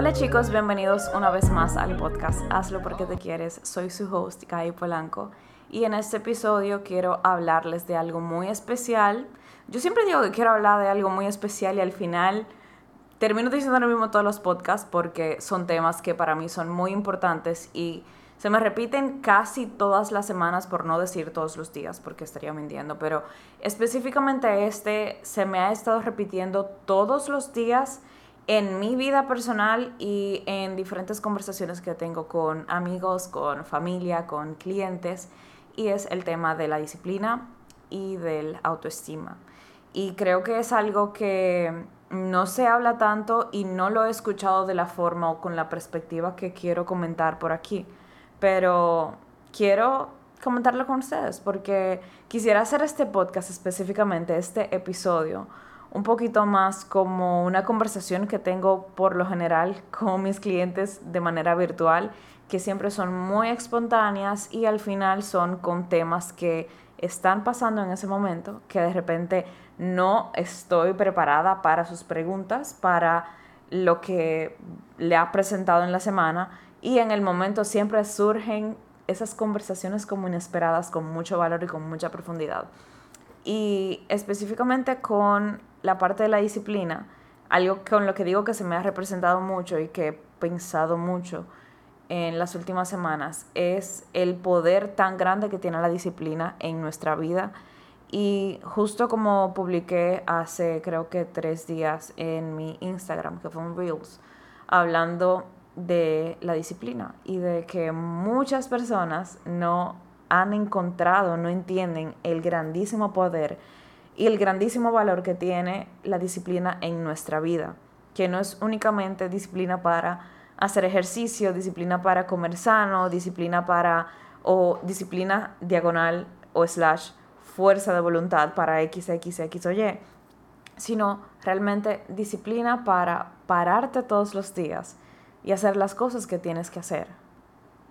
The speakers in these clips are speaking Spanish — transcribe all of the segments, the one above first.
Hola chicos, bienvenidos una vez más al podcast Hazlo porque te quieres. Soy su host, Kai Polanco, y en este episodio quiero hablarles de algo muy especial. Yo siempre digo que quiero hablar de algo muy especial y al final termino diciendo lo mismo todos los podcasts porque son temas que para mí son muy importantes y se me repiten casi todas las semanas, por no decir todos los días, porque estaría mintiendo, pero específicamente este se me ha estado repitiendo todos los días en mi vida personal y en diferentes conversaciones que tengo con amigos, con familia, con clientes, y es el tema de la disciplina y del autoestima. Y creo que es algo que no se habla tanto y no lo he escuchado de la forma o con la perspectiva que quiero comentar por aquí. Pero quiero comentarlo con ustedes porque quisiera hacer este podcast específicamente, este episodio, un poquito más como una conversación que tengo por lo general con mis clientes de manera virtual, que siempre son muy espontáneas y al final son con temas que están pasando en ese momento, que de repente no estoy preparada para sus preguntas, para lo que le ha presentado en la semana y en el momento siempre surgen esas conversaciones como inesperadas, con mucho valor y con mucha profundidad. Y específicamente con la parte de la disciplina, algo con lo que digo que se me ha representado mucho y que he pensado mucho en las últimas semanas, es el poder tan grande que tiene la disciplina en nuestra vida. Y justo como publiqué hace creo que tres días en mi Instagram, que fue un Reels, hablando de la disciplina y de que muchas personas no han encontrado, no entienden el grandísimo poder y el grandísimo valor que tiene la disciplina en nuestra vida, que no es únicamente disciplina para hacer ejercicio, disciplina para comer sano, disciplina para o disciplina diagonal o slash fuerza de voluntad para X, X, X o Y, sino realmente disciplina para pararte todos los días y hacer las cosas que tienes que hacer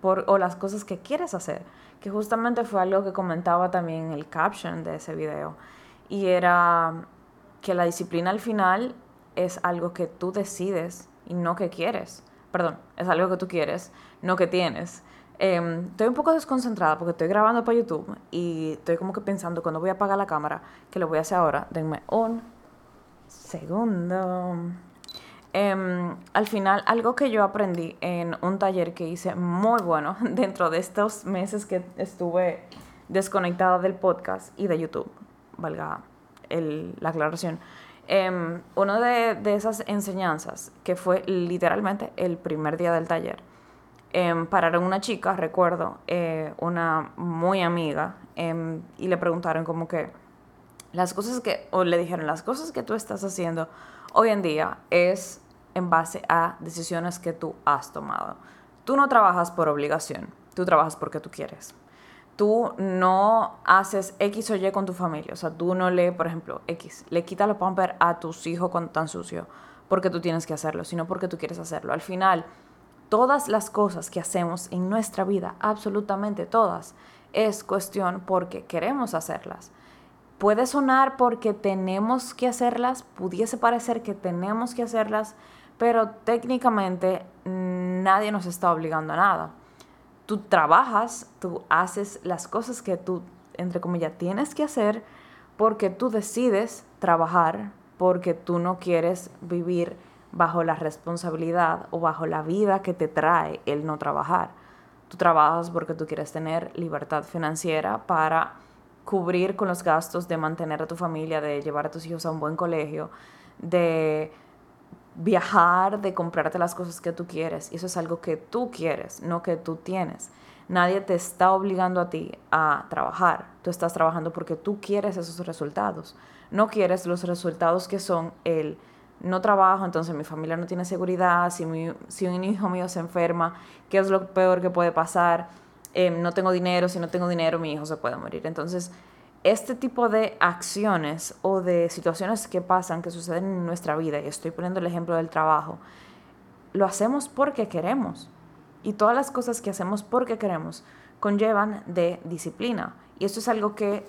por, o las cosas que quieres hacer, que justamente fue algo que comentaba también el caption de ese video y era que la disciplina al final es algo que tú decides y no que quieres. Perdón, es algo que tú quieres, no que tienes. Em, estoy un poco desconcentrada porque estoy grabando para YouTube y estoy como que pensando cuando voy a apagar la cámara, que lo voy a hacer ahora. Denme un segundo. Em, al final, algo que yo aprendí en un taller que hice muy bueno dentro de estos meses que estuve desconectada del podcast y de YouTube valga la aclaración. Eh, una de, esas enseñanzas, que fue literalmente el primer día del taller, eh, pararon una chica, recuerdo, eh, una muy amiga, em, y le preguntaron como que las cosas que, o le dijeron, las cosas que tú estás haciendo hoy en día es en base a decisiones que tú has tomado. Tú no trabajas por obligación, tú trabajas porque tú quieres tú no haces X o Y con tu familia. O sea, tú no le, por ejemplo, X, le quitas los pampers a tus hijos cuando están sucios porque tú tienes que hacerlo, sino porque tú quieres hacerlo. Al final, todas las cosas que hacemos en nuestra vida, absolutamente todas, es cuestión porque queremos hacerlas. Puede sonar porque tenemos que hacerlas, pudiese parecer que tenemos que hacerlas, pero técnicamente nadie nos está obligando a nada tú trabajas, tú haces las cosas que tú, entre comillas, tienes que hacer porque tú decides trabajar, porque tú no quieres vivir bajo la responsabilidad o bajo la vida que te trae el no trabajar. Tú trabajas porque tú quieres tener libertad financiera para cubrir con los gastos de mantener a tu familia, de llevar a tus hijos a un buen colegio, de viajar, de comprarte las cosas que tú quieres. Y eso es algo que tú quieres, no que tú tienes. Nadie te está obligando a ti a trabajar. Tú estás trabajando porque tú quieres esos resultados. No quieres los resultados que son el no trabajo, entonces mi familia no tiene seguridad, si, si un hijo mío se enferma, ¿qué es lo peor que puede pasar? Em, no tengo dinero, si no tengo dinero mi hijo se puede morir. Entonces, este tipo de acciones o de situaciones que pasan, que suceden en nuestra vida, y estoy poniendo el ejemplo del trabajo, lo hacemos porque queremos. Y todas las cosas que hacemos porque queremos conllevan de disciplina. Y esto es algo que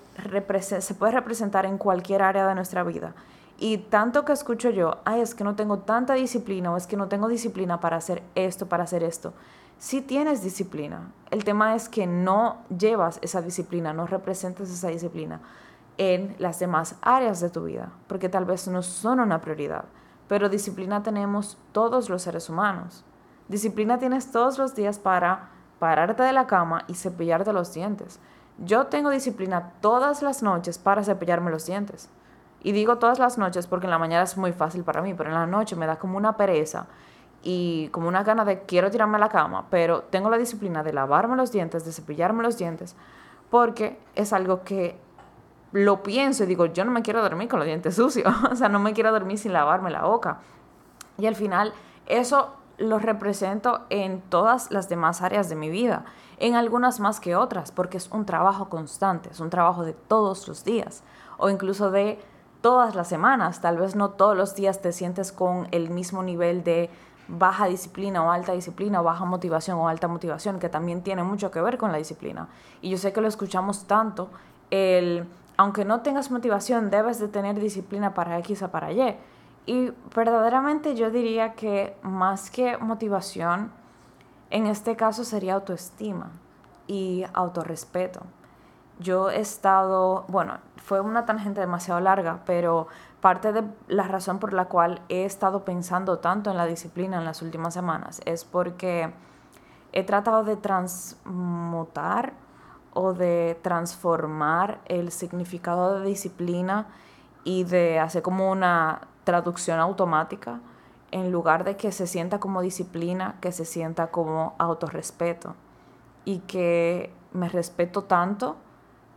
se puede representar en cualquier área de nuestra vida. Y tanto que escucho yo, ay, es que no tengo tanta disciplina o es que no tengo disciplina para hacer esto, para hacer esto. Si tienes disciplina, el tema es que no llevas esa disciplina, no representas esa disciplina en las demás áreas de tu vida, porque tal vez no son una prioridad, pero disciplina tenemos todos los seres humanos. Disciplina tienes todos los días para pararte de la cama y cepillarte los dientes. Yo tengo disciplina todas las noches para cepillarme los dientes. Y digo todas las noches porque en la mañana es muy fácil para mí, pero en la noche me da como una pereza y como una gana de quiero tirarme a la cama, pero tengo la disciplina de lavarme los dientes, de cepillarme los dientes, porque es algo que lo pienso y digo, yo no me quiero dormir con los dientes sucios, o sea, no me quiero dormir sin lavarme la boca. Y al final eso lo represento en todas las demás áreas de mi vida, en algunas más que otras, porque es un trabajo constante, es un trabajo de todos los días, o incluso de todas las semanas, tal vez no todos los días te sientes con el mismo nivel de baja disciplina o alta disciplina, o baja motivación o alta motivación, que también tiene mucho que ver con la disciplina. Y yo sé que lo escuchamos tanto, el, aunque no tengas motivación, debes de tener disciplina para X o para Y. Y verdaderamente yo diría que más que motivación, en este caso sería autoestima y autorrespeto. Yo he estado, bueno, fue una tangente demasiado larga, pero parte de la razón por la cual he estado pensando tanto en la disciplina en las últimas semanas es porque he tratado de transmutar o de transformar el significado de disciplina y de hacer como una traducción automática en lugar de que se sienta como disciplina, que se sienta como autorrespeto y que me respeto tanto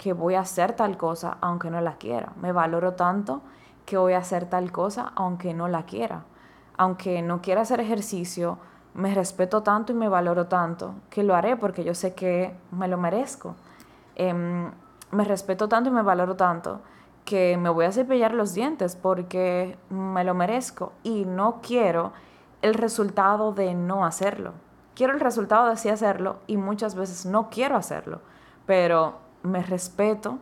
que voy a hacer tal cosa aunque no la quiera. Me valoro tanto que voy a hacer tal cosa aunque no la quiera. Aunque no quiera hacer ejercicio, me respeto tanto y me valoro tanto que lo haré porque yo sé que me lo merezco. Em, me respeto tanto y me valoro tanto que me voy a cepillar los dientes porque me lo merezco y no quiero el resultado de no hacerlo. Quiero el resultado de sí hacerlo y muchas veces no quiero hacerlo, pero me respeto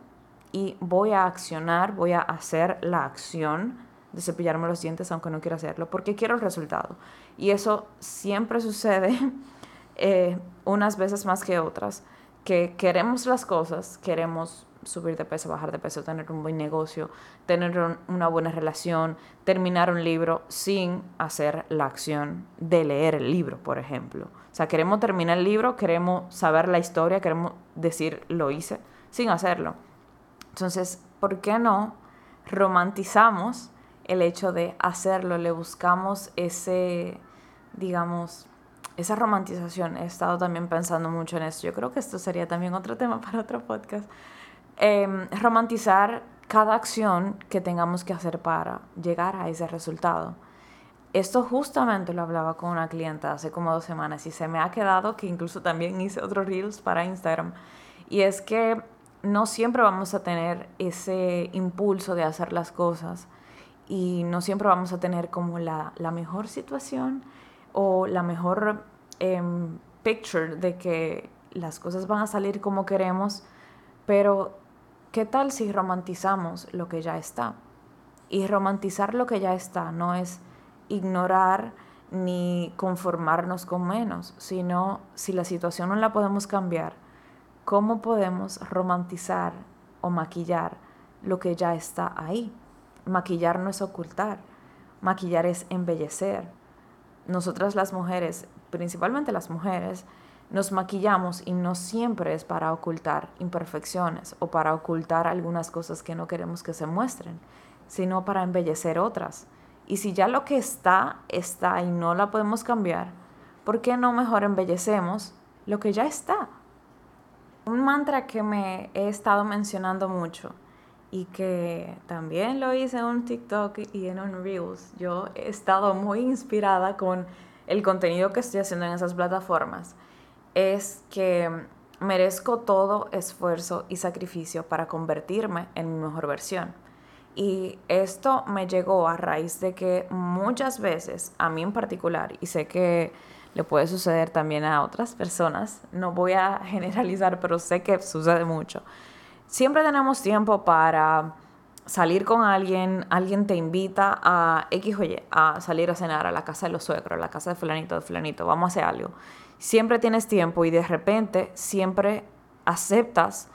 y voy a accionar, voy a hacer la acción de cepillarme los dientes aunque no quiera hacerlo, porque quiero el resultado. Y eso siempre sucede eh, unas veces más que otras, que queremos las cosas, queremos subir de peso, bajar de peso, tener un buen negocio, tener una buena relación, terminar un libro sin hacer la acción de leer el libro, por ejemplo. O sea, queremos terminar el libro, queremos saber la historia, queremos decir lo hice sin hacerlo. Entonces, ¿por qué no romantizamos el hecho de hacerlo? Le buscamos ese, digamos, esa romantización. He estado también pensando mucho en eso. Yo creo que esto sería también otro tema para otro podcast Em, romantizar cada acción que tengamos que hacer para llegar a ese resultado. Esto justamente lo hablaba con una clienta hace como dos semanas y se me ha quedado que incluso también hice otros reels para Instagram. Y es que no siempre vamos a tener ese impulso de hacer las cosas y no siempre vamos a tener como la, mejor situación o la mejor em, picture de que las cosas van a salir como queremos, pero ¿Qué tal si romantizamos lo que ya está? Y romantizar lo que ya está no es ignorar ni conformarnos con menos, sino si la situación no la podemos cambiar, ¿cómo podemos romantizar o maquillar lo que ya está ahí? Maquillar no es ocultar, maquillar es embellecer. Nosotras las mujeres, principalmente las mujeres, nos maquillamos y no siempre es para ocultar imperfecciones o para ocultar algunas cosas que no queremos que se muestren, sino para embellecer otras. Y si ya lo que está, está y no la podemos cambiar, ¿por qué no mejor embellecemos lo que ya está? Un mantra que me he estado mencionando mucho y que también lo hice en un TikTok y en un Reels. Yo he estado muy inspirada con el contenido que estoy haciendo en esas plataformas es que merezco todo esfuerzo y sacrificio para convertirme en mi mejor versión. Y esto me llegó a raíz de que muchas veces, a mí en particular, y sé que le puede suceder también a otras personas, no voy a generalizar, pero sé que sucede mucho, siempre tenemos tiempo para salir con alguien, alguien te invita a X o a salir a cenar a la casa de los suegros, a la casa de fulanito, de fulanito, vamos a hacer algo. Siempre tienes tiempo y de repente siempre aceptas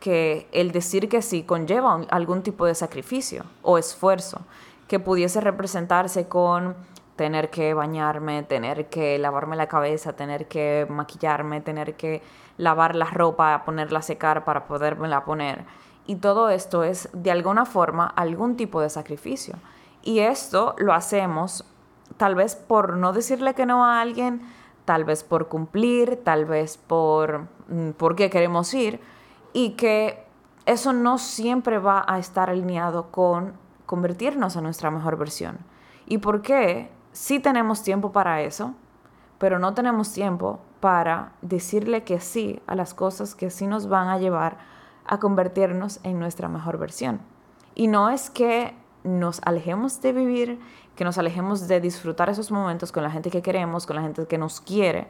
que el decir que sí conlleva algún tipo de sacrificio o esfuerzo que pudiese representarse con tener que bañarme, tener que lavarme la cabeza, tener que maquillarme, tener que lavar la ropa, ponerla a secar para podérmela poner. Y todo esto es de alguna forma algún tipo de sacrificio. Y esto lo hacemos tal vez por no decirle que no a alguien, tal vez por cumplir, tal vez por mm, porque queremos ir y que eso no siempre va a estar alineado con convertirnos en nuestra mejor versión. ¿Y por qué? Sí tenemos tiempo para eso, pero no tenemos tiempo para decirle que sí a las cosas que sí nos van a llevar a convertirnos en nuestra mejor versión. Y no es que nos alejemos de vivir, que nos alejemos de disfrutar esos momentos con la gente que queremos, con la gente que nos quiere,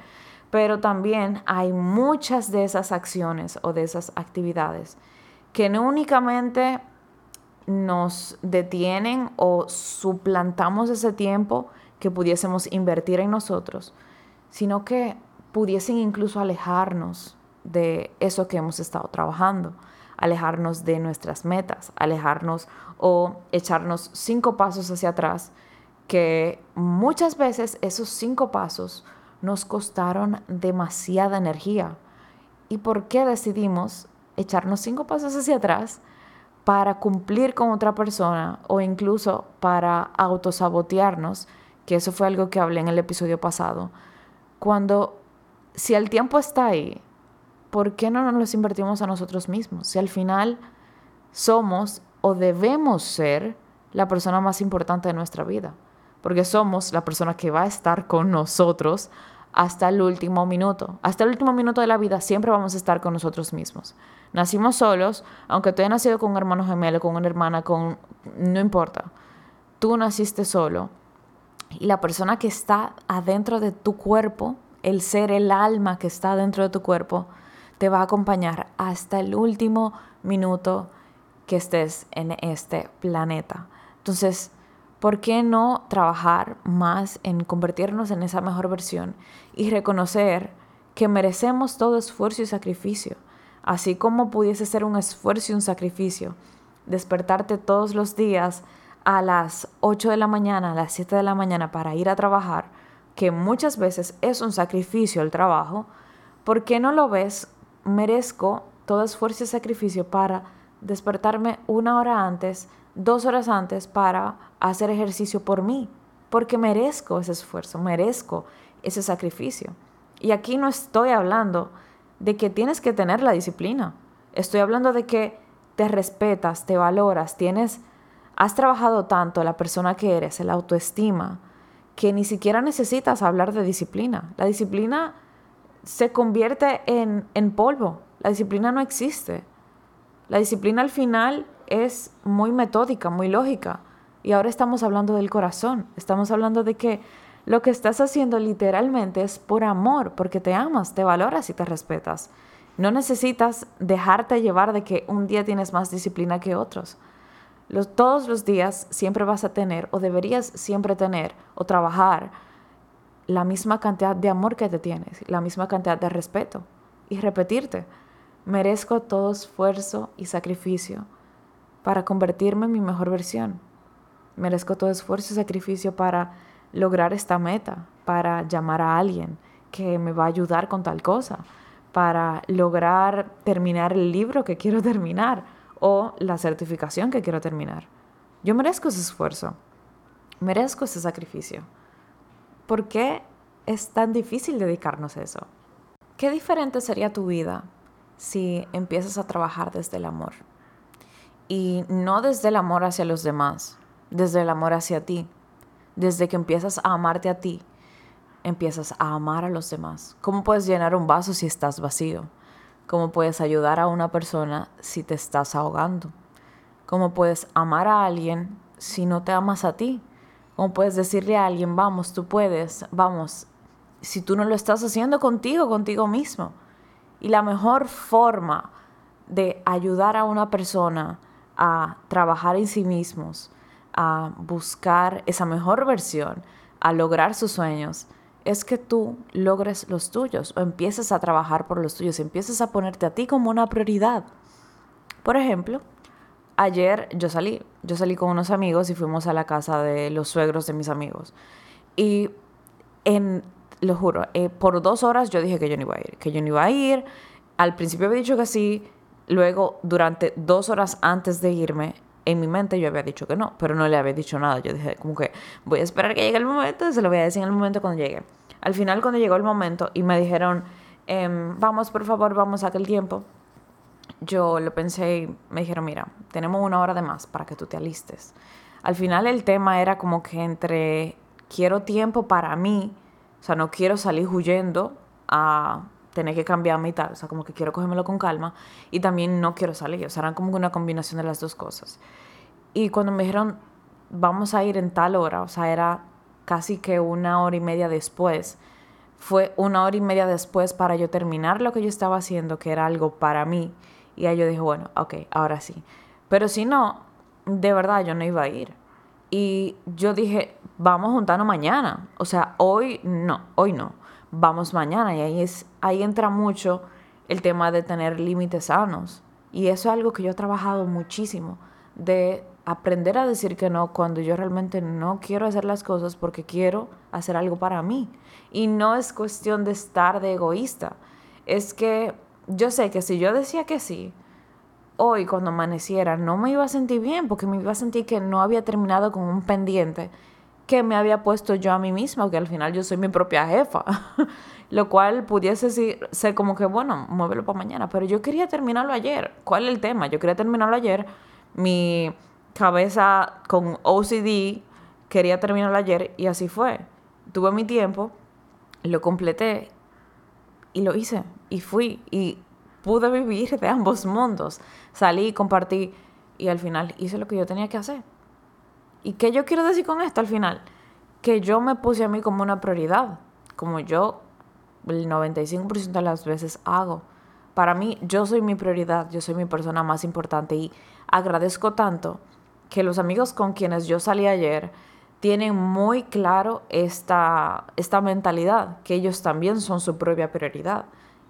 pero también hay muchas de esas acciones o de esas actividades que no únicamente nos detienen o suplantamos ese tiempo que pudiésemos invertir en nosotros, sino que pudiesen incluso alejarnos de eso que hemos estado trabajando, alejarnos de nuestras metas, alejarnos o echarnos cinco pasos hacia atrás, que muchas veces esos cinco pasos nos costaron demasiada energía. ¿Y por qué decidimos echarnos cinco pasos hacia atrás para cumplir con otra persona o incluso para autosabotearnos? Que eso fue algo que hablé en el episodio pasado. Cuando, si el tiempo está ahí, ¿por qué no nos lo invertimos a nosotros mismos? Si al final somos o debemos ser la persona más importante de nuestra vida porque somos la persona que va a estar con nosotros hasta el último minuto. Hasta el último minuto de la vida siempre vamos a estar con nosotros mismos. Nacimos solos, aunque tú hayas nacido con un hermano gemelo, con una hermana, con... no importa. Tú naciste solo y la persona que está adentro de tu cuerpo, el ser, el alma que está dentro de tu cuerpo, te va a acompañar hasta el último minuto que estés en este planeta. Entonces, ¿por qué no trabajar más en convertirnos en esa mejor versión y reconocer que merecemos todo esfuerzo y sacrificio? Así como pudiese ser un esfuerzo y un sacrificio despertarte todos los días a las 8 de la mañana, a las 7 de la mañana para ir a trabajar, que muchas veces es un sacrificio el trabajo, ¿por qué no lo ves? Merezco todo esfuerzo y sacrificio para despertarme una hora antes, dos horas antes para hacer ejercicio por mí, porque merezco ese esfuerzo, merezco ese sacrificio. Y aquí no estoy hablando de que tienes que tener la disciplina, estoy hablando de que te respetas, te valoras, tienes, has trabajado tanto la persona que eres, el autoestima, que ni siquiera necesitas hablar de disciplina. La disciplina se convierte en, en polvo, la disciplina no existe. La disciplina al final es muy metódica, muy lógica. Y ahora estamos hablando del corazón, estamos hablando de que lo que estás haciendo literalmente es por amor, porque te amas, te valoras y te respetas. No necesitas dejarte llevar de que un día tienes más disciplina que otros. todos los días siempre vas a tener o deberías siempre tener o trabajar la misma cantidad de amor que te tienes, la misma cantidad de respeto y repetirte, merezco todo esfuerzo y sacrificio para convertirme en mi mejor versión. Merezco todo esfuerzo y sacrificio para lograr esta meta, para llamar a alguien que me va a ayudar con tal cosa, para lograr terminar el libro que quiero terminar o la certificación que quiero terminar. Yo merezco ese esfuerzo, merezco ese sacrificio. ¿Por qué es tan difícil dedicarnos a eso? ¿Qué diferente sería tu vida si empiezas a trabajar desde el amor? Y no desde el amor hacia los demás, desde el amor hacia ti. Desde que empiezas a amarte a ti, empiezas a amar a los demás. ¿Cómo puedes llenar un vaso si estás vacío? ¿Cómo puedes ayudar a una persona si te estás ahogando? ¿Cómo puedes amar a alguien si no te amas a ti? ¿Cómo puedes decirle a alguien, vamos, tú puedes, vamos, si tú no lo estás haciendo contigo, contigo mismo? Y la mejor forma de ayudar a una persona a trabajar en sí mismos, a buscar esa mejor versión, a lograr sus sueños, es que tú logres los tuyos o empieces a trabajar por los tuyos, empieces a ponerte a ti como una prioridad. Por ejemplo, ayer yo salí, yo salí con unos amigos y fuimos a la casa de los suegros de mis amigos. Y en, lo juro, eh, por dos horas yo dije que yo no iba a ir, que yo no iba a ir. Al principio había dicho que sí, luego durante dos horas antes de irme, en mi mente yo había dicho que no, pero no le había dicho nada. Yo dije como que voy a esperar que llegue el momento, se lo voy a decir en el momento cuando llegue. Al final, cuando llegó el momento y me dijeron, em, vamos, por favor, vamos a aquel tiempo, yo lo pensé y me dijeron, mira, tenemos una hora de más para que tú te alistes. Al final el tema era como que entre quiero tiempo para mí, o sea, no quiero salir huyendo a tener que cambiarme y tal, o sea, como que quiero cogérmelo con calma y también no quiero salir, o sea, era como una combinación de las dos cosas. Y cuando me dijeron, vamos a ir en tal hora, o sea, era casi que una hora y media después. Fue una hora y media después para yo terminar lo que yo estaba haciendo, que era algo para mí. Y ahí yo dije, bueno, ok, ahora sí. Pero si no, de verdad yo no iba a ir. Y yo dije, vamos a juntarnos mañana. O sea, hoy no, hoy no. Vamos mañana. Y ahí, es, ahí entra mucho el tema de tener límites sanos. Y eso es algo que yo he trabajado muchísimo. De aprender a decir que no cuando yo realmente no quiero hacer las cosas porque quiero hacer algo para mí. Y no es cuestión de estar de egoísta. Es que yo sé que si yo decía que sí, hoy cuando amaneciera no me iba a sentir bien porque me iba a sentir que no había terminado con un pendiente que me había puesto yo a mí misma, que al final yo soy mi propia jefa, lo cual pudiese ser como que, bueno, muévelo para mañana, pero yo quería terminarlo ayer. ¿Cuál es el tema? Yo quería terminarlo ayer. Mi cabeza con OCD, quería terminarlo ayer y así fue. Tuve mi tiempo, lo completé y lo hice y fui y pude vivir de ambos mundos. Salí, compartí y al final hice lo que yo tenía que hacer. ¿Y qué yo quiero decir con esto al final? Que yo me puse a mí como una prioridad, como yo el 95% de las veces hago. Para mí, yo soy mi prioridad, yo soy mi persona más importante y agradezco tanto que los amigos con quienes yo salí ayer tienen muy claro esta, esta mentalidad, que ellos también son su propia prioridad.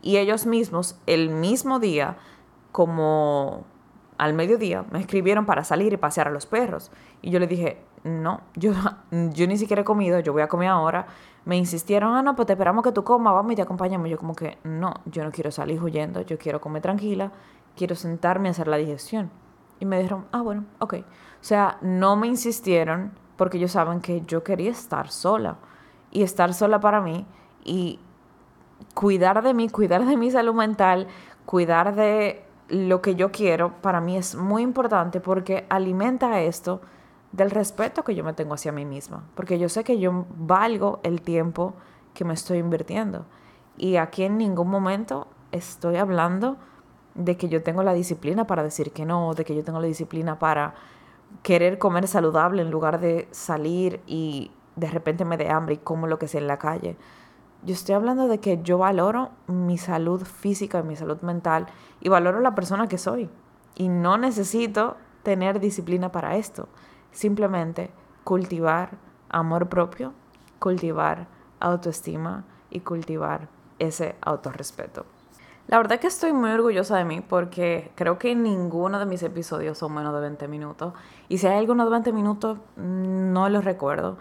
Y ellos mismos, el mismo día, como al mediodía, me escribieron para salir y pasear a los perros. Y yo le dije, no, yo, yo ni siquiera he comido, yo voy a comer ahora. Me insistieron, ah, no, pues te esperamos que tú comas, vamos y te acompañamos. Yo como que, no, yo no quiero salir huyendo, yo quiero comer tranquila, quiero sentarme a hacer la digestión. Y me dijeron, ah, bueno, ok. O sea, no me insistieron porque ellos saben que yo quería estar sola. Y estar sola para mí y cuidar de mí, cuidar de mi salud mental, cuidar de lo que yo quiero, para mí es muy importante porque alimenta esto del respeto que yo me tengo hacia mí misma. Porque yo sé que yo valgo el tiempo que me estoy invirtiendo. Y aquí en ningún momento estoy hablando de que yo tengo la disciplina para decir que no, de que yo tengo la disciplina para querer comer saludable en lugar de salir y de repente me dé hambre y como lo que sea en la calle. Yo estoy hablando de que yo valoro mi salud física y mi salud mental y valoro la persona que soy. Y no necesito tener disciplina para esto. Simplemente cultivar amor propio, cultivar autoestima y cultivar ese autorrespeto. La verdad que estoy muy orgullosa de mí porque creo que ninguno de mis episodios son menos de 20 minutos. Y si hay algunos de 20 minutos, no los recuerdo.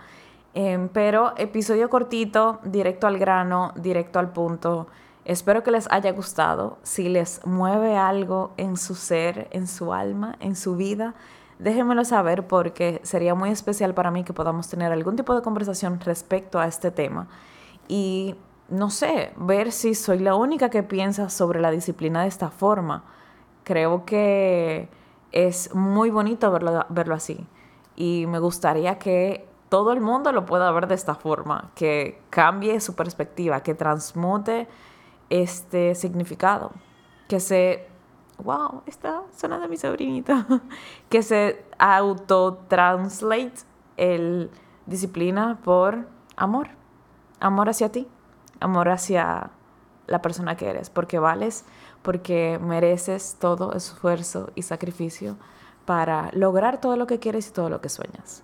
Em, pero episodio cortito, directo al grano, directo al punto. Espero que les haya gustado. Si les mueve algo en su ser, en su alma, en su vida, déjenmelo saber porque sería muy especial para mí que podamos tener algún tipo de conversación respecto a este tema. Y no sé, ver si soy la única que piensa sobre la disciplina de esta forma. Creo que es muy bonito verlo, verlo así. Y me gustaría que todo el mundo lo pueda ver de esta forma, que cambie su perspectiva, que transmute este significado, que se, wow, está sonando mi sobrinita, que se auto-translate el disciplina por amor, amor hacia ti amor hacia la persona que eres, porque vales, porque mereces todo esfuerzo y sacrificio, para lograr todo lo que quieres y todo lo que sueñas.